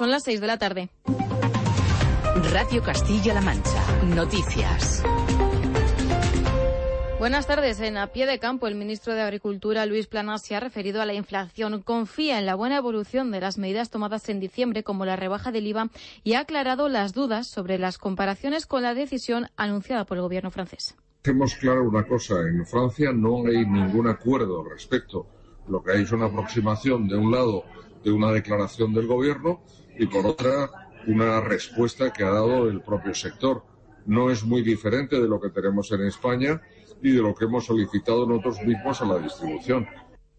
Son las 6 de la tarde. Radio Castilla-La Mancha. Noticias. Buenas tardes. En A Pie de Campo, el ministro de Agricultura, Luis Planas, se ha referido a la inflación. Confía en la buena evolución de las medidas tomadas en diciembre, como la rebaja del IVA, y ha aclarado las dudas sobre las comparaciones con la decisión anunciada por el gobierno francés. Hacemos claro una cosa. En Francia no hay ningún acuerdo al respecto. Lo que hay es una aproximación, de un lado, de una declaración del gobierno y, por otra, una respuesta que ha dado el propio sector. No es muy diferente de lo que tenemos en España y de lo que hemos solicitado nosotros mismos a la distribución.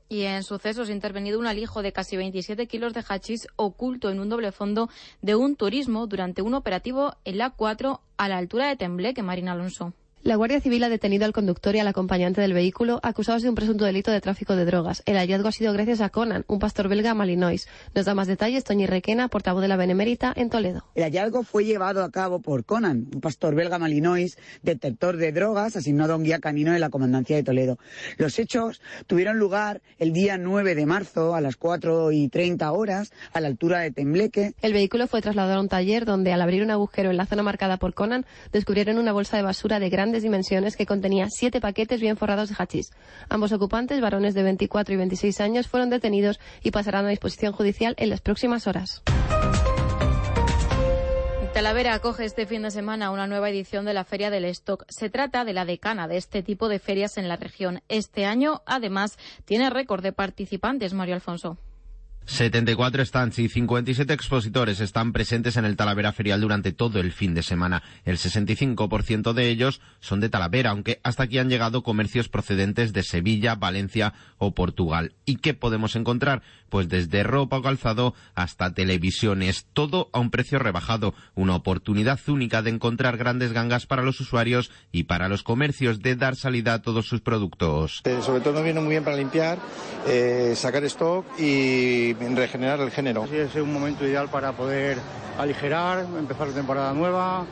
Y en sucesos intervenido un alijo de casi 27 kilos de hachís oculto en un doble fondo de un turismo durante un operativo en la 4 a la altura de Tembleque, Marina Alonso. La Guardia Civil ha detenido al conductor y al acompañante del vehículo acusados de un presunto delito de tráfico de drogas. El hallazgo ha sido gracias a Conan, un pastor belga malinois. Nos da más detalles Toñi Requena, portavoz de la Benemérita en Toledo. El hallazgo fue llevado a cabo por Conan, un pastor belga malinois, detector de drogas, asignado a un guía canino de la Comandancia de Toledo. Los hechos tuvieron lugar el día 9 de marzo a las 4 y 30 horas a la altura de Tembleque. El vehículo fue trasladado a un taller donde al abrir un agujero en la zona marcada por Conan descubrieron una bolsa de basura de gran dimensiones que contenía siete paquetes bien forrados de hachís. Ambos ocupantes, varones de 24 y 26 años, fueron detenidos y pasarán a disposición judicial en las próximas horas. Talavera acoge este fin de semana una nueva edición de la Feria del Stock. Se trata de la decana de este tipo de ferias en la región. Este año, además, tiene récord de participantes, Mario Alfonso. 74 stands y 57 expositores están presentes en el Talavera Ferial durante todo el fin de semana. El 65% de ellos son de Talavera, aunque hasta aquí han llegado comercios procedentes de Sevilla, Valencia o Portugal. ¿Y qué podemos encontrar? Pues desde ropa o calzado hasta televisiones, todo a un precio rebajado, una oportunidad única de encontrar grandes gangas para los usuarios y para los comercios de dar salida a todos sus productos. Eh, sobre todo nos viene muy bien para limpiar, eh, sacar stock y regenerar el género. Sí, es un momento ideal para poder aligerar, empezar la temporada nueva.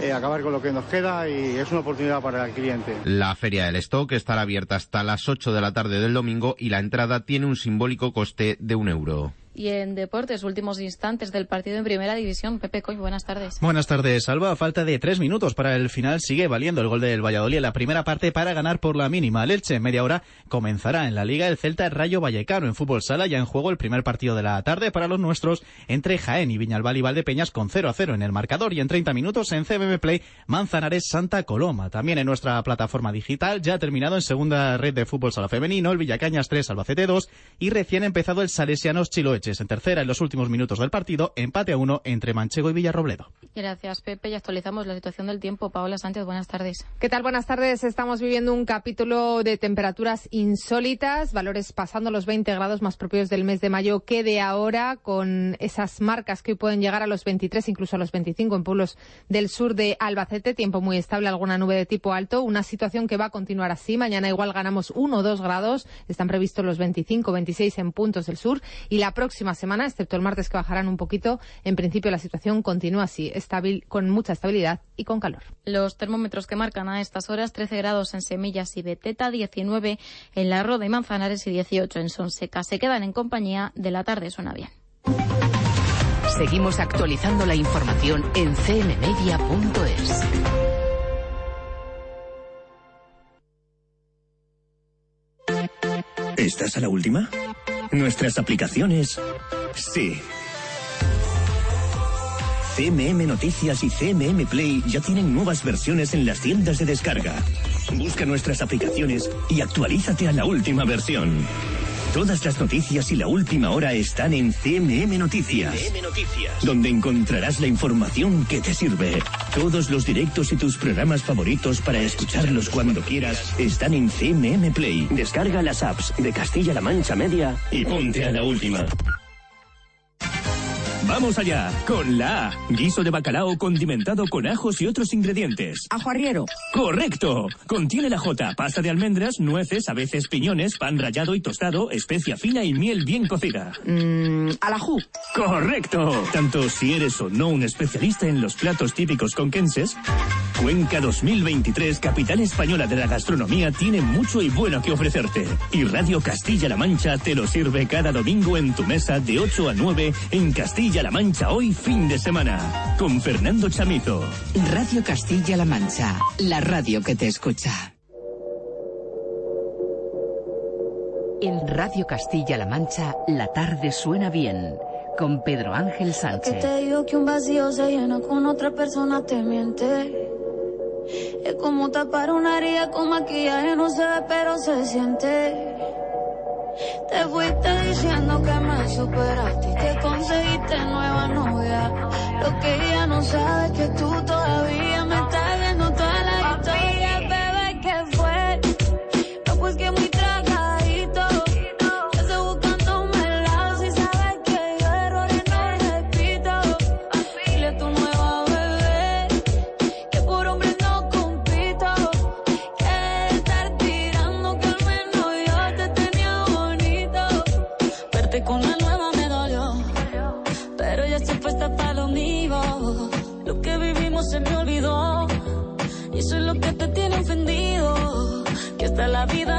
Eh, acabar con lo que nos queda y es una oportunidad para el cliente. La feria del stock estará abierta hasta las 8 de la tarde del domingo y la entrada tiene un simbólico coste de un euro. Y en deportes, últimos instantes del partido en primera división. Pepe Coy, buenas tardes. Buenas tardes, Alba. Falta de tres minutos para el final, sigue valiendo el gol del Valladolid en la primera parte para ganar por la mínima. El Elche, media hora, comenzará en la Liga el Celta Rayo Vallecano en fútbol sala. Ya en juego el primer partido de la tarde para los nuestros entre Jaén y Viñalbal y Valdepeñas con 0 a 0 en el marcador. Y en 30 minutos en CBM Play, Manzanares Santa Coloma. También en nuestra plataforma digital, ya ha terminado en segunda red de fútbol sala femenino, el Villacañas 3, Albacete 2 y recién empezado el Salesianos En tercera en los últimos minutos del partido, empate a uno entre Manchego y Villarrobledo. Gracias, Pepe. Y actualizamos la situación del tiempo. Paola Sánchez, buenas tardes. ¿Qué tal? Buenas tardes. Estamos viviendo un capítulo de temperaturas insólitas, valores pasando los 20 grados más propios del mes de mayo que de ahora, con esas marcas que hoy pueden llegar a los 23, incluso a los 25 en pueblos del sur de Albacete. Tiempo muy estable, alguna nube de tipo alto. Una situación que va a continuar así. Mañana igual ganamos 1 o 2 grados. Están previstos los 25, 26 en puntos del sur. Y la próxima semana excepto el martes que bajarán un poquito. En principio la situación continúa así, estabil, con mucha estabilidad y con calor. Los termómetros que marcan a estas horas 13 grados en Semillas y Beteta, 19 en La Roda y Manzanares y 18 en Sonseca. Se quedan en compañía de la tarde, suena bien. Seguimos actualizando la información en cmmedia.es. ¿Estás a la última? Nuestras aplicaciones. Sí. CMM Noticias y CMM Play ya tienen nuevas versiones en las tiendas de descarga. Busca nuestras aplicaciones y actualízate a la última versión. Todas las noticias y la última hora están en CMM Noticias, CMM Noticias, donde encontrarás la información que te sirve. Todos los directos y tus programas favoritos para escucharlos cuando quieras están en CMM Play. Descarga las apps de Castilla-La Mancha Media y ponte a la última. Vamos allá con la A. Guiso de bacalao condimentado con ajos y otros ingredientes. Ajo arriero. Correcto. Contiene la J, pasta de almendras, nueces, a veces piñones, pan rallado y tostado, especia fina y miel bien cocida. Mmm, alajú. Correcto. Tanto si eres o no un especialista en los platos típicos conquenses, Cuenca 2023, capital española de la gastronomía, tiene mucho y bueno que ofrecerte. Y Radio Castilla-La Mancha te lo sirve cada domingo en tu mesa de 8 a 9 en Castilla-La Mancha hoy fin de semana. Con Fernando Chamizo. Radio Castilla-La Mancha, la radio que te escucha. En Radio Castilla-La Mancha, la tarde suena bien. Con Pedro Ángel Sánchez. Que te digo que un vacío se llena con otra persona te miente. Es como tapar una herida con maquillaje, no se ve, pero se siente. Te fuiste diciendo que me superaste y que conseguiste nueva novia. Lo que ella no sabe es que tú todavía Hasta la vida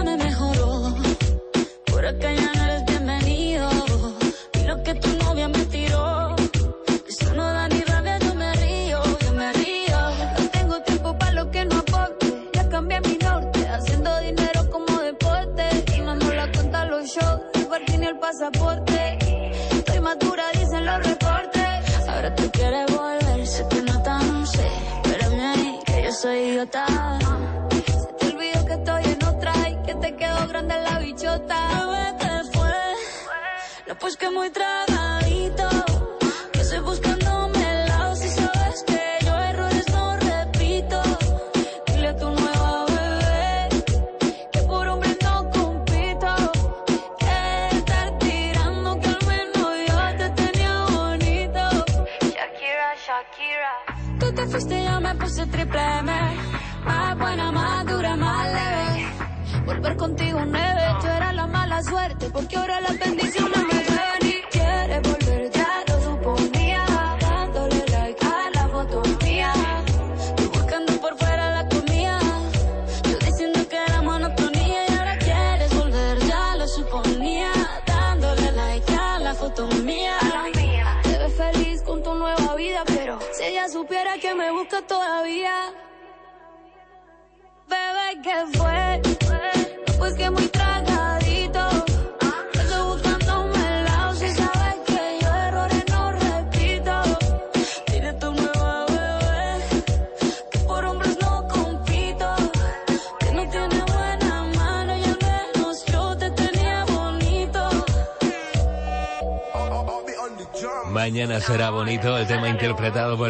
pues que muy tragadito. Que estoy buscándome el lado si sabes que yo errores no repito. Dile a tu nueva bebé que por hombre no compito. Que estar tirando que al menos yo te tenía bonito. Shakira, Shakira. Tú te fuiste y yo me puse triple M. Más buena, más dura, más leve. Volver contigo nueve, tú eras la mala suerte, porque ahora las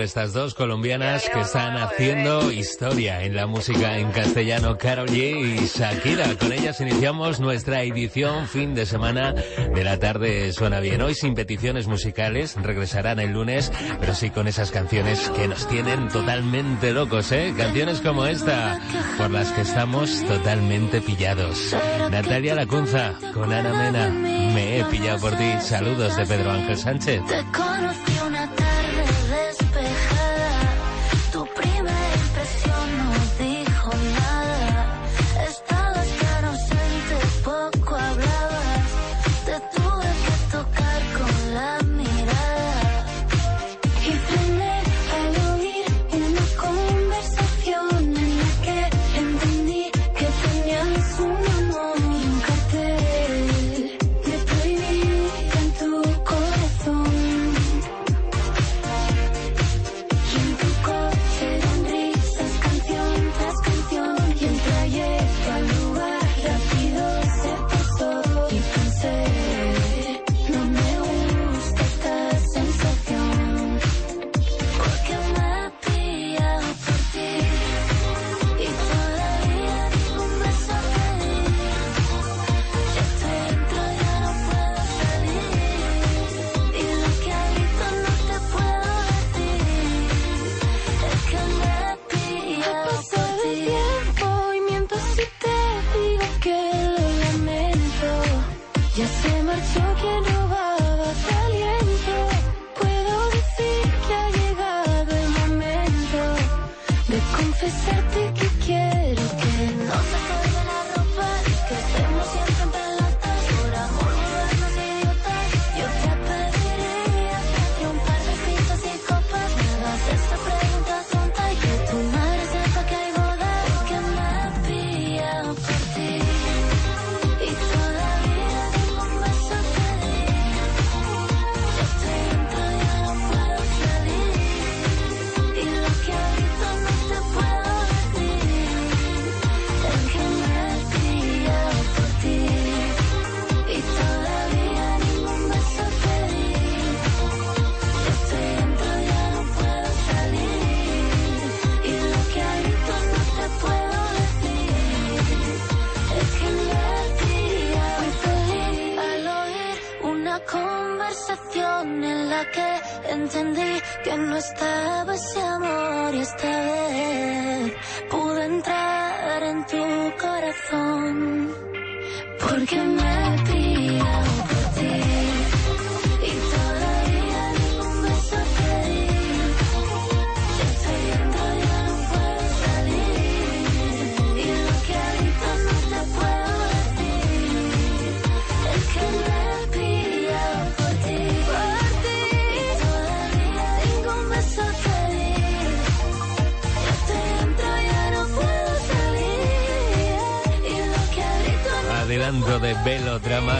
estas dos colombianas que están haciendo historia en la música en castellano, Karol G y Shakira. Con ellas iniciamos nuestra edición fin de semana de la tarde Suena Bien. Hoy sin peticiones musicales, regresarán el lunes, pero sí con esas canciones que nos tienen totalmente locos, ¿eh? Canciones como esta, por las que estamos totalmente pillados. Natalia Lacunza con Ana Mena, me he pillado por ti. Saludos de Pedro Ángel Sánchez.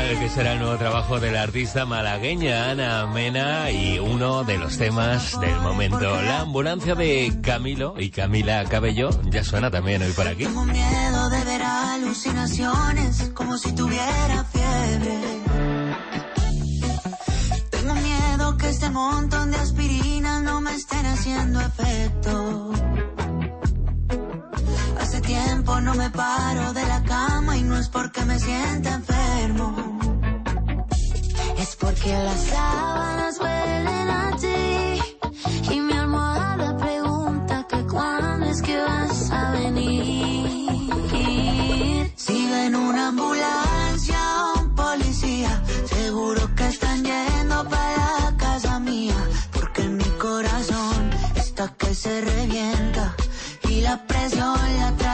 El que será el nuevo trabajo de la artista malagueña Ana Mena y uno de los temas del momento. La ambulancia de Camilo y Camila Cabello ya suena también hoy por aquí. Tengo miedo de ver alucinaciones como si tuviera fiebre. Tengo miedo que este montón de aspirinas no me estén haciendo efecto. Hace tiempo no me paro de la cama y no es porque me sienta enfermo. Porque las sábanas huelen a ti y mi almohada pregunta que cuándo es que vas a venir. Si ven una ambulancia o un policía, seguro que están yendo para la casa mía, porque mi corazón está que se revienta y la presión la traigo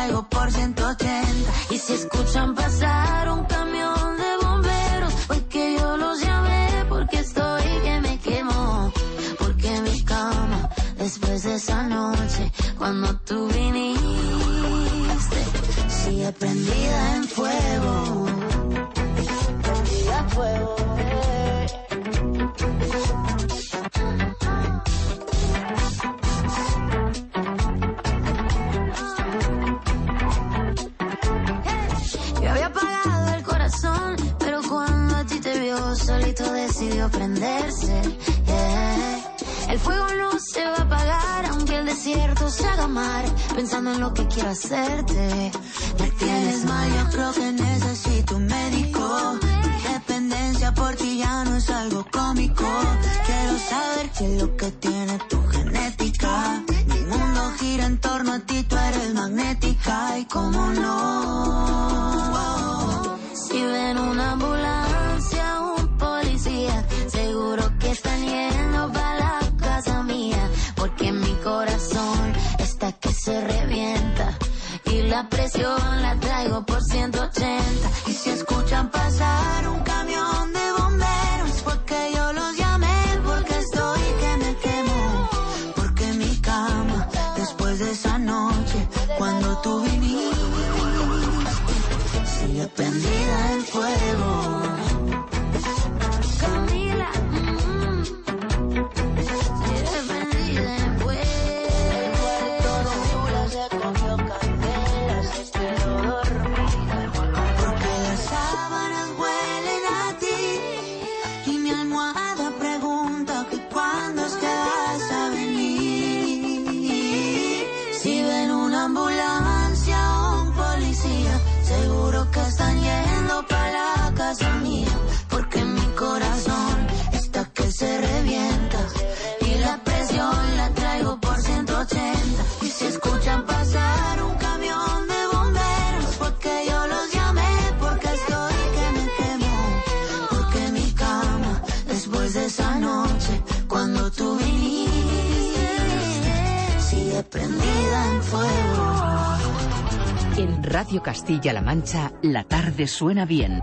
decidió prenderse. El fuego no se va a apagar, aunque el desierto se haga mar. Pensando en lo que quiero hacerte. Me tienes mal, yo creo que necesito un médico. Mi dependencia por ti ya no es algo cómico. Quiero saber qué es lo que tiene tu genética. Mi mundo gira en torno a ti, tú eres magnética. Y cómo no. Presión la traigo por 180. Y si escuchan pasar un calle prendida en fuego. En Radio Castilla-La Mancha, la tarde suena bien.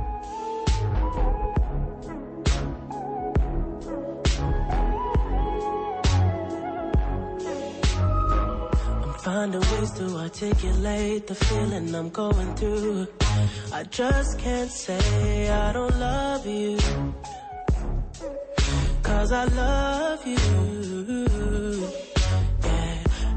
I'm finding ways to articulate the feeling I'm going through. I just can't say I don't love you. Cause I love you.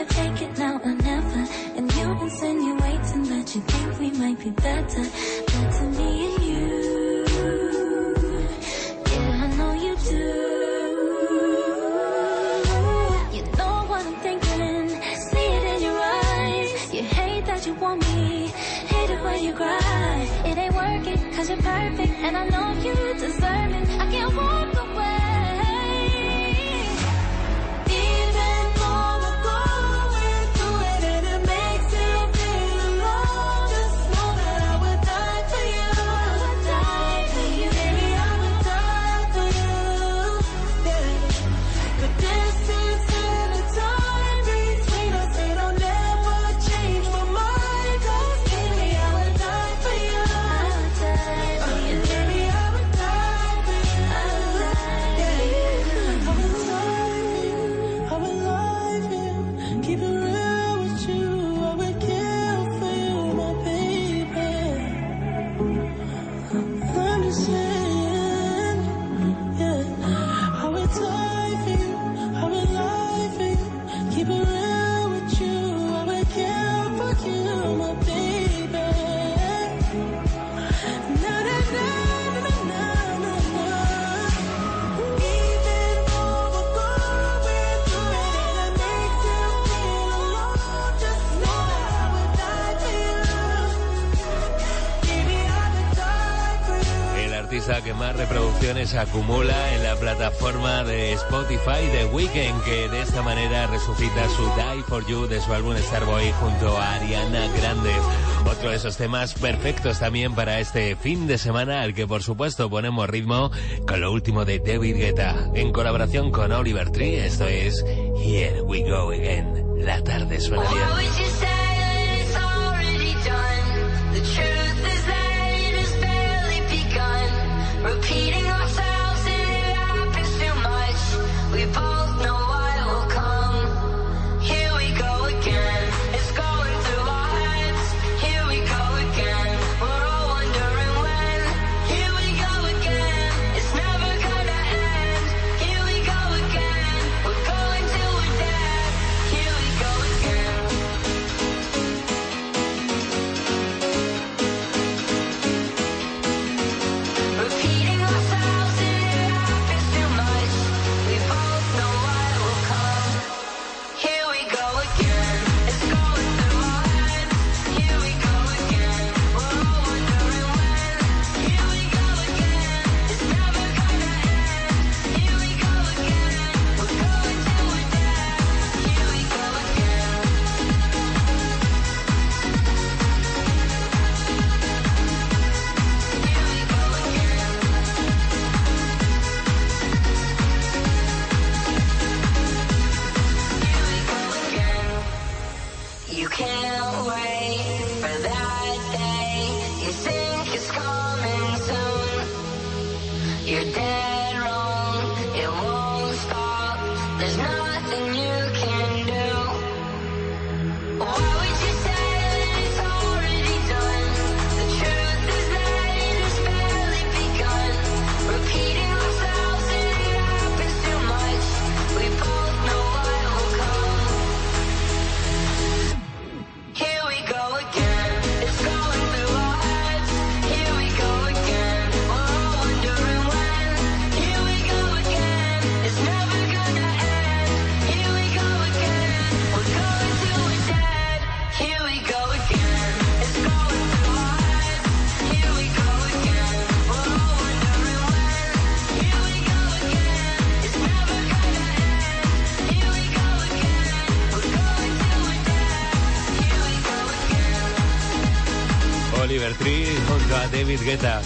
Know I can't take it now or never. And you insinuating that you think we might be better. Better me and you. Yeah, I know you do. You know what I'm thinking. See it in your eyes. You hate that you want me. Hate it when you cry. It ain't working cause you're perfect. And I know you deserve acumula en la plataforma de Spotify de Weekend, que de esta manera resucita su Die For You de su álbum Starboy junto a Ariana Grande. Otro de esos temas perfectos también para este fin de semana, al que por supuesto ponemos ritmo con lo último de David Guetta, en colaboración con Oliver Tree. Esto es Here We Go Again. La tarde suena bien. Why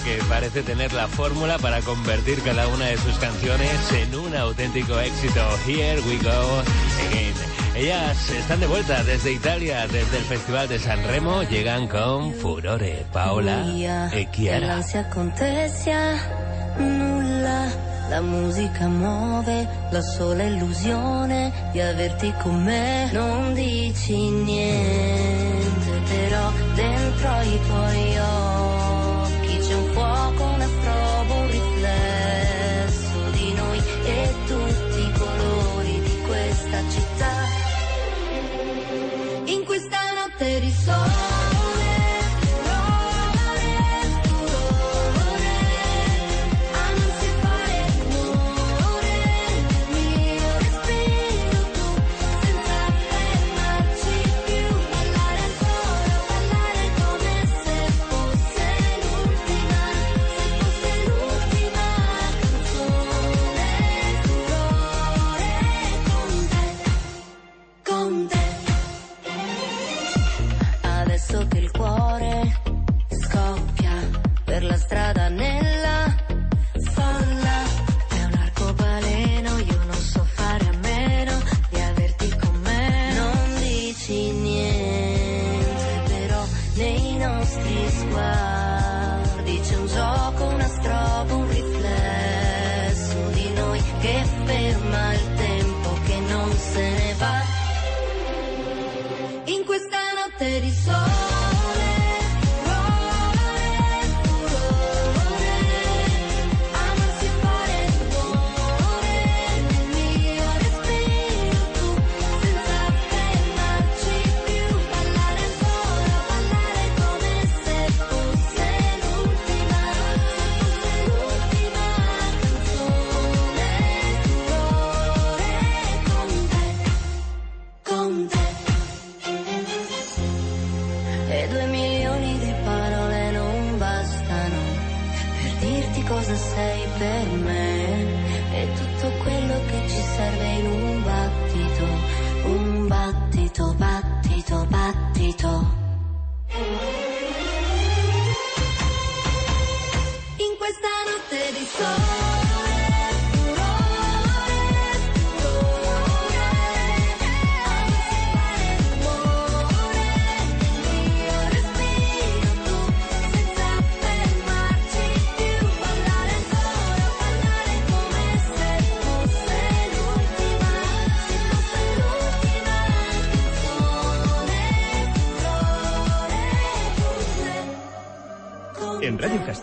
que parece tener la fórmula para convertir cada una de sus canciones en un auténtico éxito. Here we go again. Ellas están de vuelta desde Italia, desde el Festival de San Remo, llegan con Furore, Paola e Chiara. nulla. La musica muove la sola illusione di averti con me. Non dici niente, però dentro i tuoi occhi That is Soul. la estrada.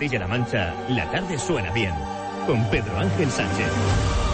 la Mancha, la tarde suena bien. Con Pedro Ángel Sánchez.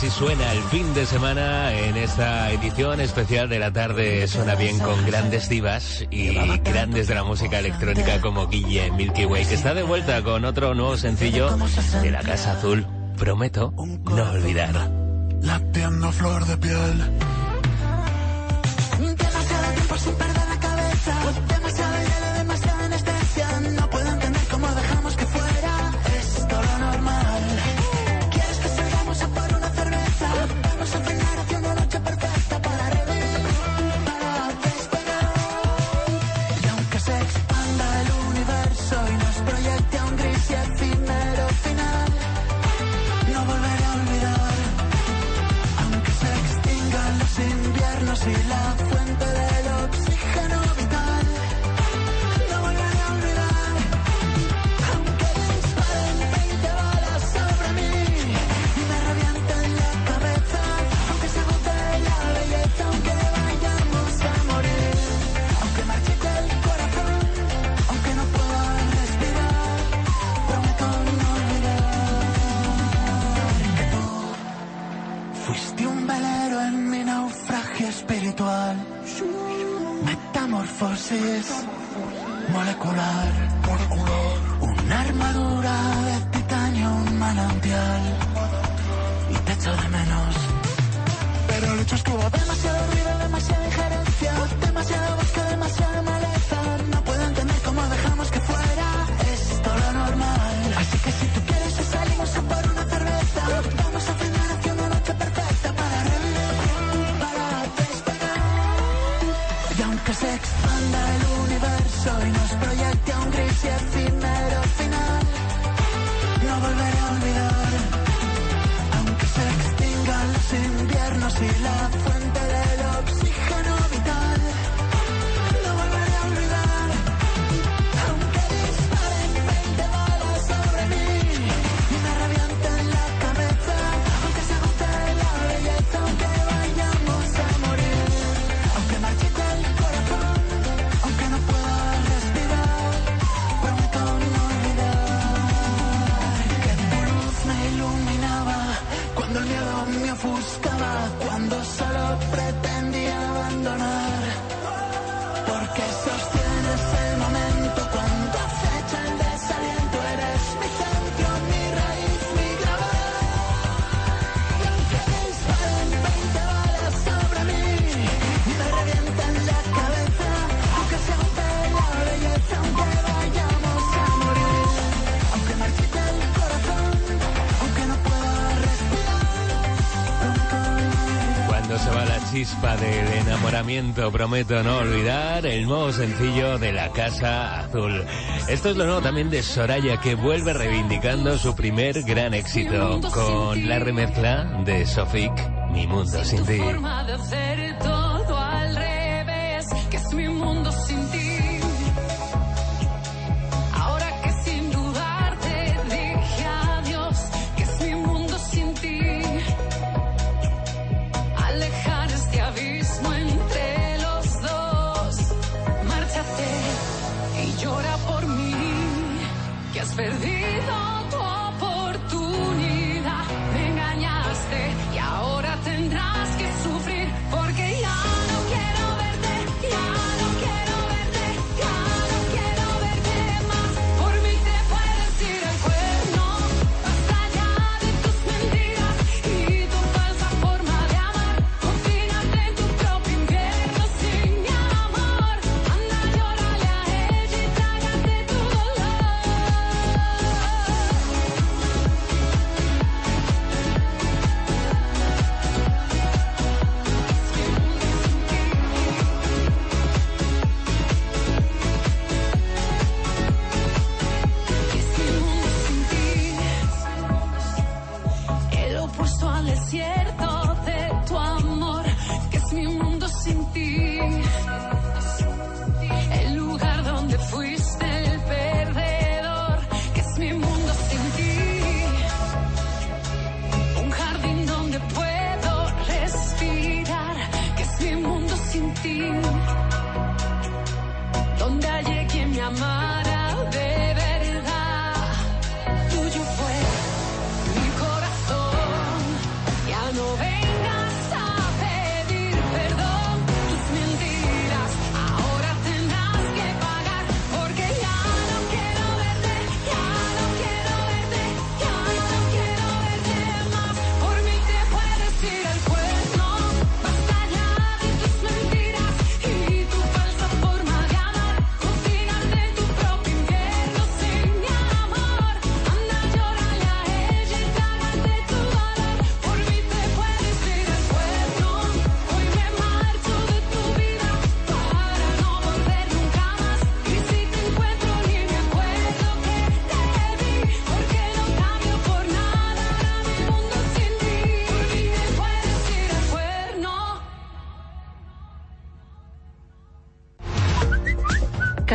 Así suena el fin de semana en esta edición especial de la tarde. Suena bien con grandes divas y grandes de la música electrónica como Guille Milky Way, que está de vuelta con otro nuevo sencillo de la Casa Azul. Prometo no olvidar. Latiendo flor de piel. Prometo No Olvidar, el nuevo sencillo de La Casa Azul. Esto es lo nuevo también de Soraya, que vuelve reivindicando su primer gran éxito con la remezcla de Sofik, Mi Mundo Sin Ti.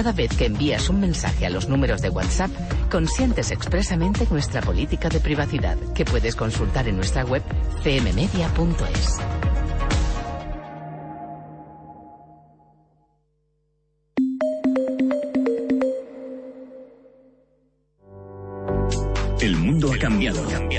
Cada vez que envías un mensaje a los números de WhatsApp, consientes expresamente nuestra política de privacidad, que puedes consultar en nuestra web cmmedia.es. El mundo ha cambiado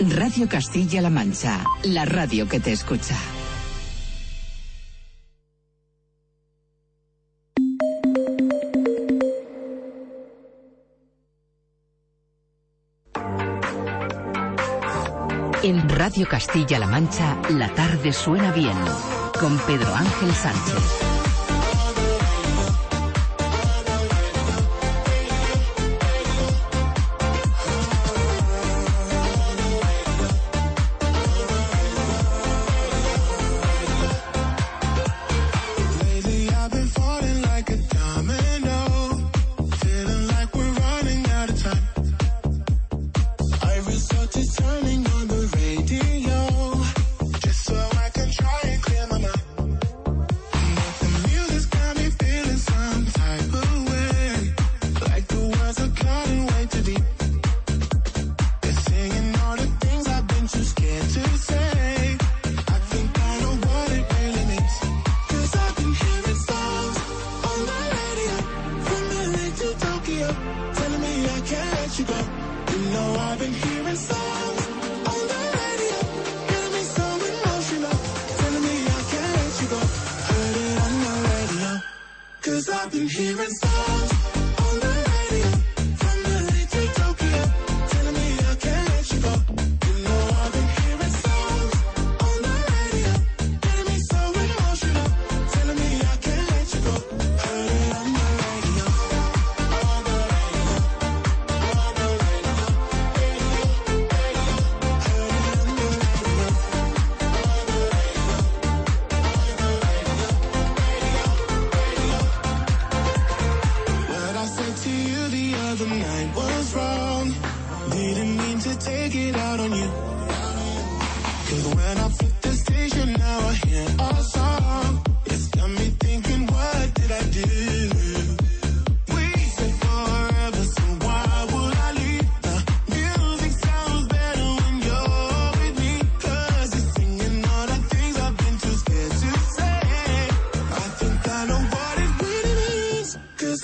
Radio Castilla-La Mancha, la radio que te escucha. En Radio Castilla-La Mancha, la tarde suena bien, con Pedro Ángel Sánchez.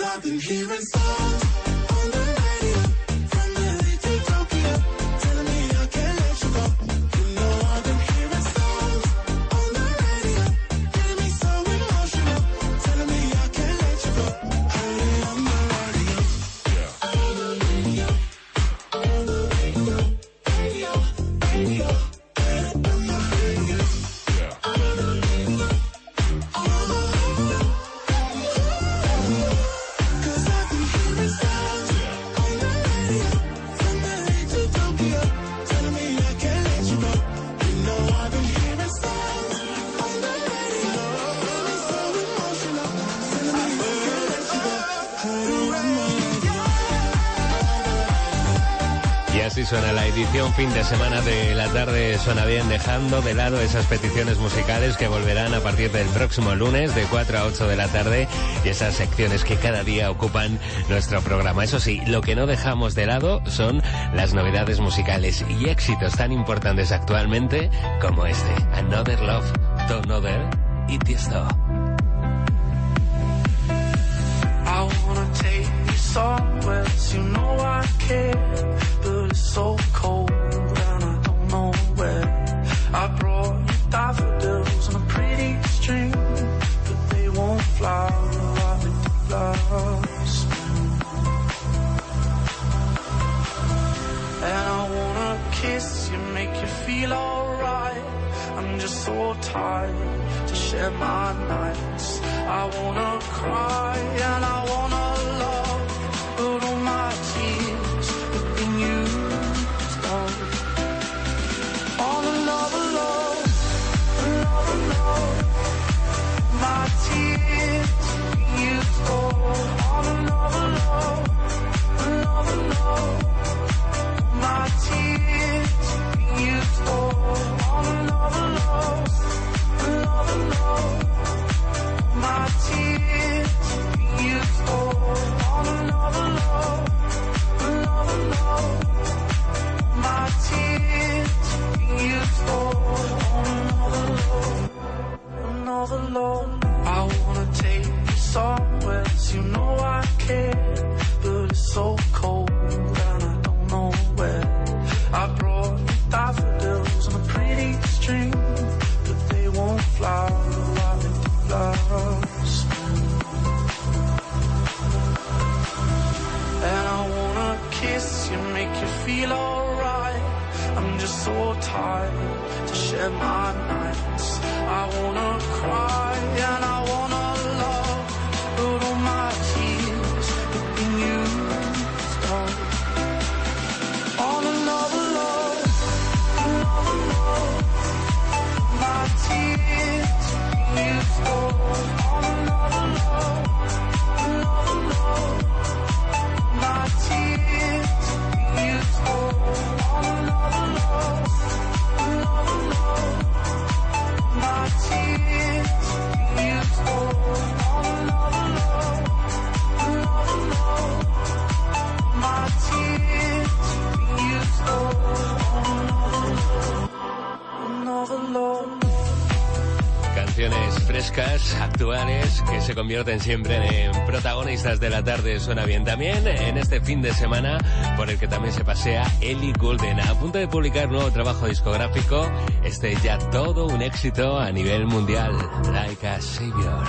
something here inside. Fin de semana de la tarde Suena Bien, dejando de lado esas peticiones musicales que volverán a partir del próximo lunes de 4 a 8 de la tarde y esas secciones que cada día ocupan nuestro programa. Eso sí, lo que no dejamos de lado son las novedades musicales y éxitos tan importantes actualmente como este, Another Love, Don't Other y Tiesto. I convierten siempre en protagonistas de la tarde. Suena bien también en este fin de semana por el que también se pasea Ellie Goulding. A punto de publicar nuevo trabajo discográfico, este ya todo un éxito a nivel mundial. Like a Savior.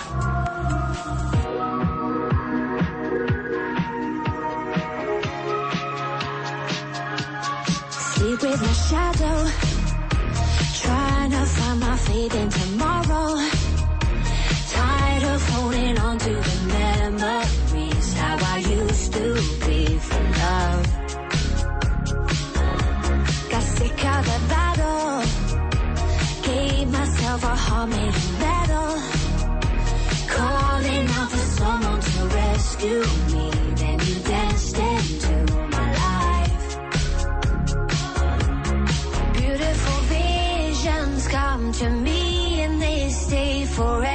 Of holding on to the memories. How I used to be for love. Got sick of the battle. Gave myself a heart made of metal. Calling out for someone to rescue me. Then you danced into my life. Beautiful visions come to me and they stay forever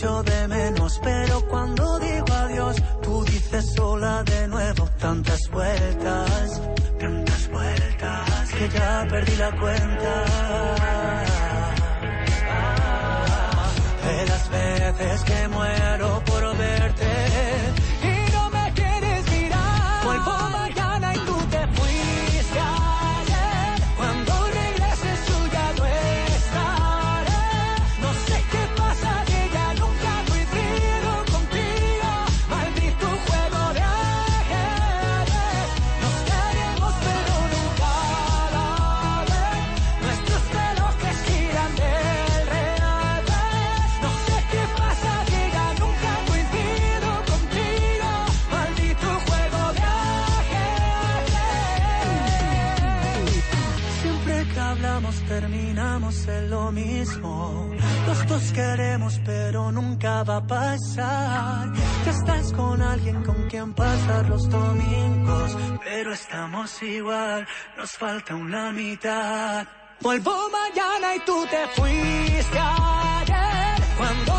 echo de menos, pero cuando digo adiós, tú dices sola de nuevo tantas vueltas, tantas vueltas que ya perdí la cuenta. Queremos pero nunca va a pasar. Ya estás con alguien con quien pasar los domingos, pero estamos igual. Nos falta una mitad. Vuelvo mañana y tú te fuiste ayer. Cuando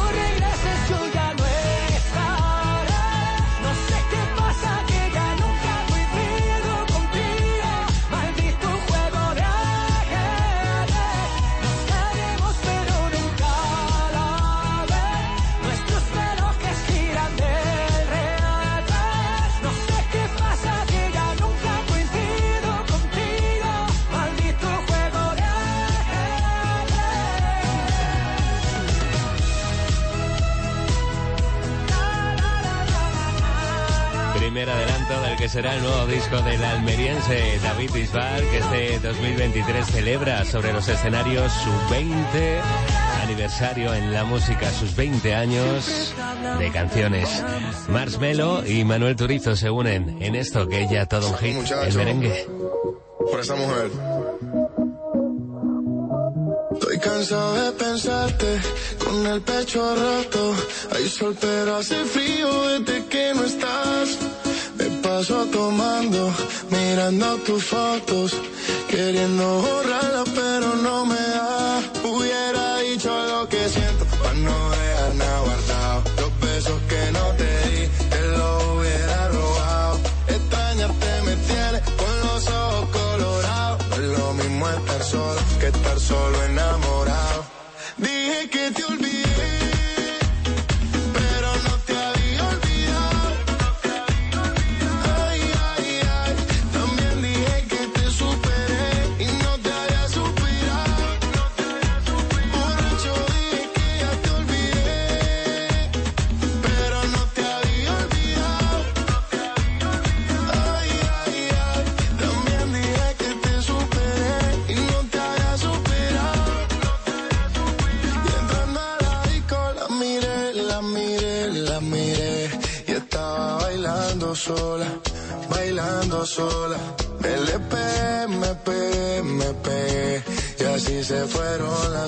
que será el nuevo disco del almeriense David Bisbal, que este 2023 celebra sobre los escenarios su 20 aniversario en la música, sus 20 años de canciones. Marshmello y Manuel Turizo se unen en esto que ya todo un hit, el merengue. por esa mujer. Estoy cansado de pensarte con el pecho roto. Hay sol, pero hace frío desde que no estás. Tomando, mirando tus fotos, queriendo borrarla, pero no me da. Hubiera dicho lo que siento, para no dejar nada guardado. Los besos que no te di, te los hubiera robado. Extrañarte me tiene con los ojos colorados. Es lo mismo estar solo que estar solo enamorado.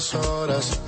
las horas.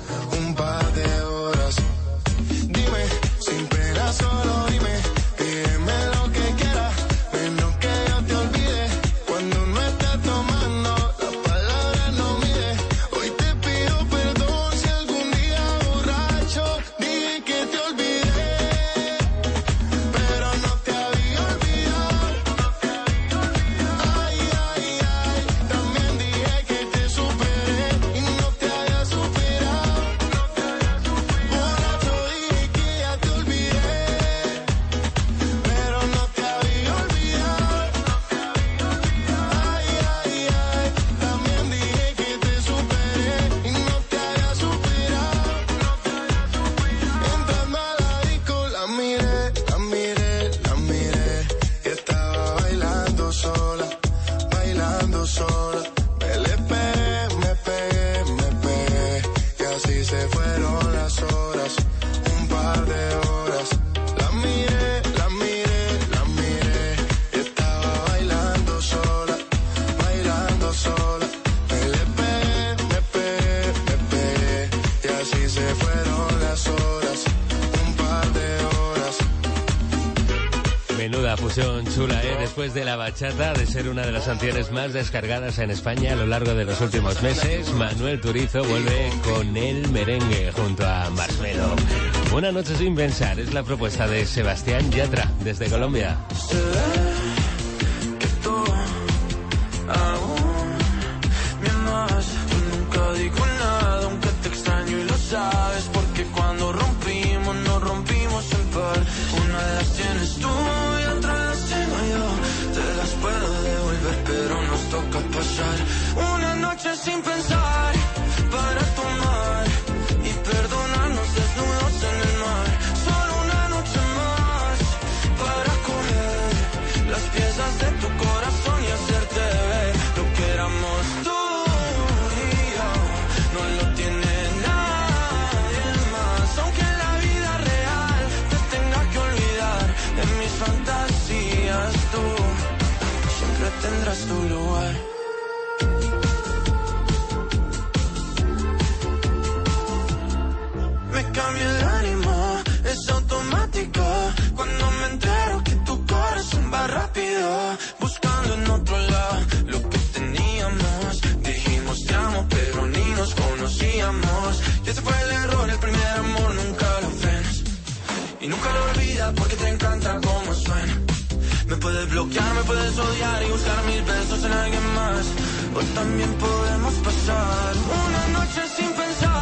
después de la bachata, de ser una de las canciones más descargadas en España a lo largo de los últimos meses, Manuel Turizo vuelve con el merengue junto a Marcelo. Buenas noches sin pensar, es la propuesta de Sebastián Yatra desde Colombia. Bloquearme puedes odiar y buscar mis besos en alguien más. O también podemos pasar una noche sin pensar.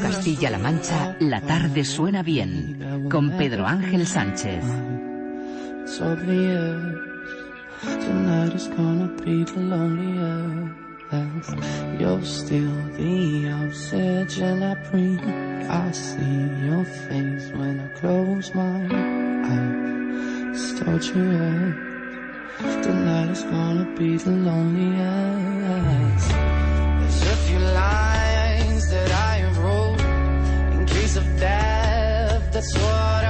Castilla-La Mancha, La tarde suena bien, con Pedro Ángel Sánchez. You're still the obsession I bring. I see your face when I close my eyes. Start your head. Tonight is gonna be the loneliest. that's what I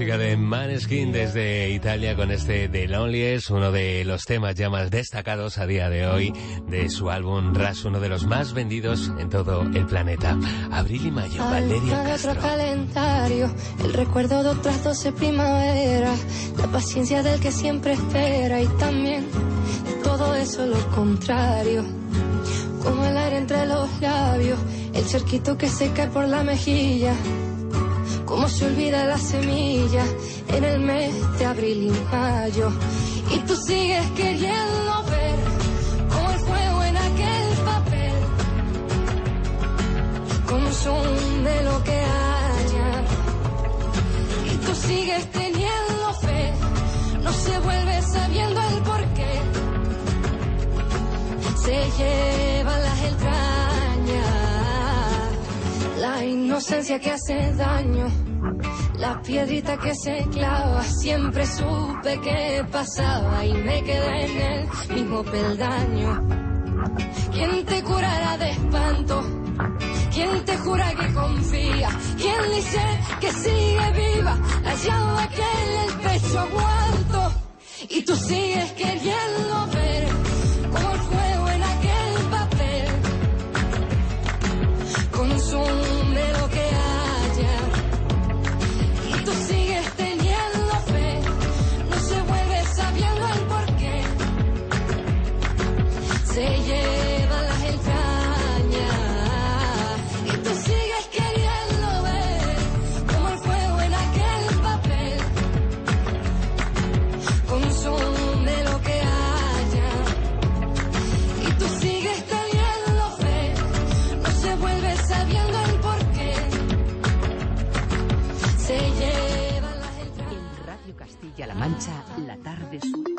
música de Maneskin desde Italia con este The Loneliest, uno de los temas ya más destacados a día de hoy de su álbum Ras, uno de los más vendidos en todo el planeta. Abril y mayo, Valeria Castro. otro calendario, el recuerdo de otras doce primaveras, la paciencia del que siempre espera y también todo eso lo contrario, como el aire entre los labios, el cerquito que se cae por la mejilla, se olvida la semilla en el mes de abril y mayo, y tú sigues queriendo ver como el fuego en aquel papel de lo que haya. Y tú sigues teniendo fe, no se vuelve sabiendo el porqué. Se lleva las entrañas, la inocencia que hace daño. La piedrita que se clava, siempre supe que pasaba y me quedé en el mismo peldaño. ¿Quién te curará de espanto? ¿Quién te jura que confía? ¿Quién dice que sigue viva? La llama que el pecho aguanto. Y tú sigues queriendo ver Castilla-La Mancha, la tarde sur.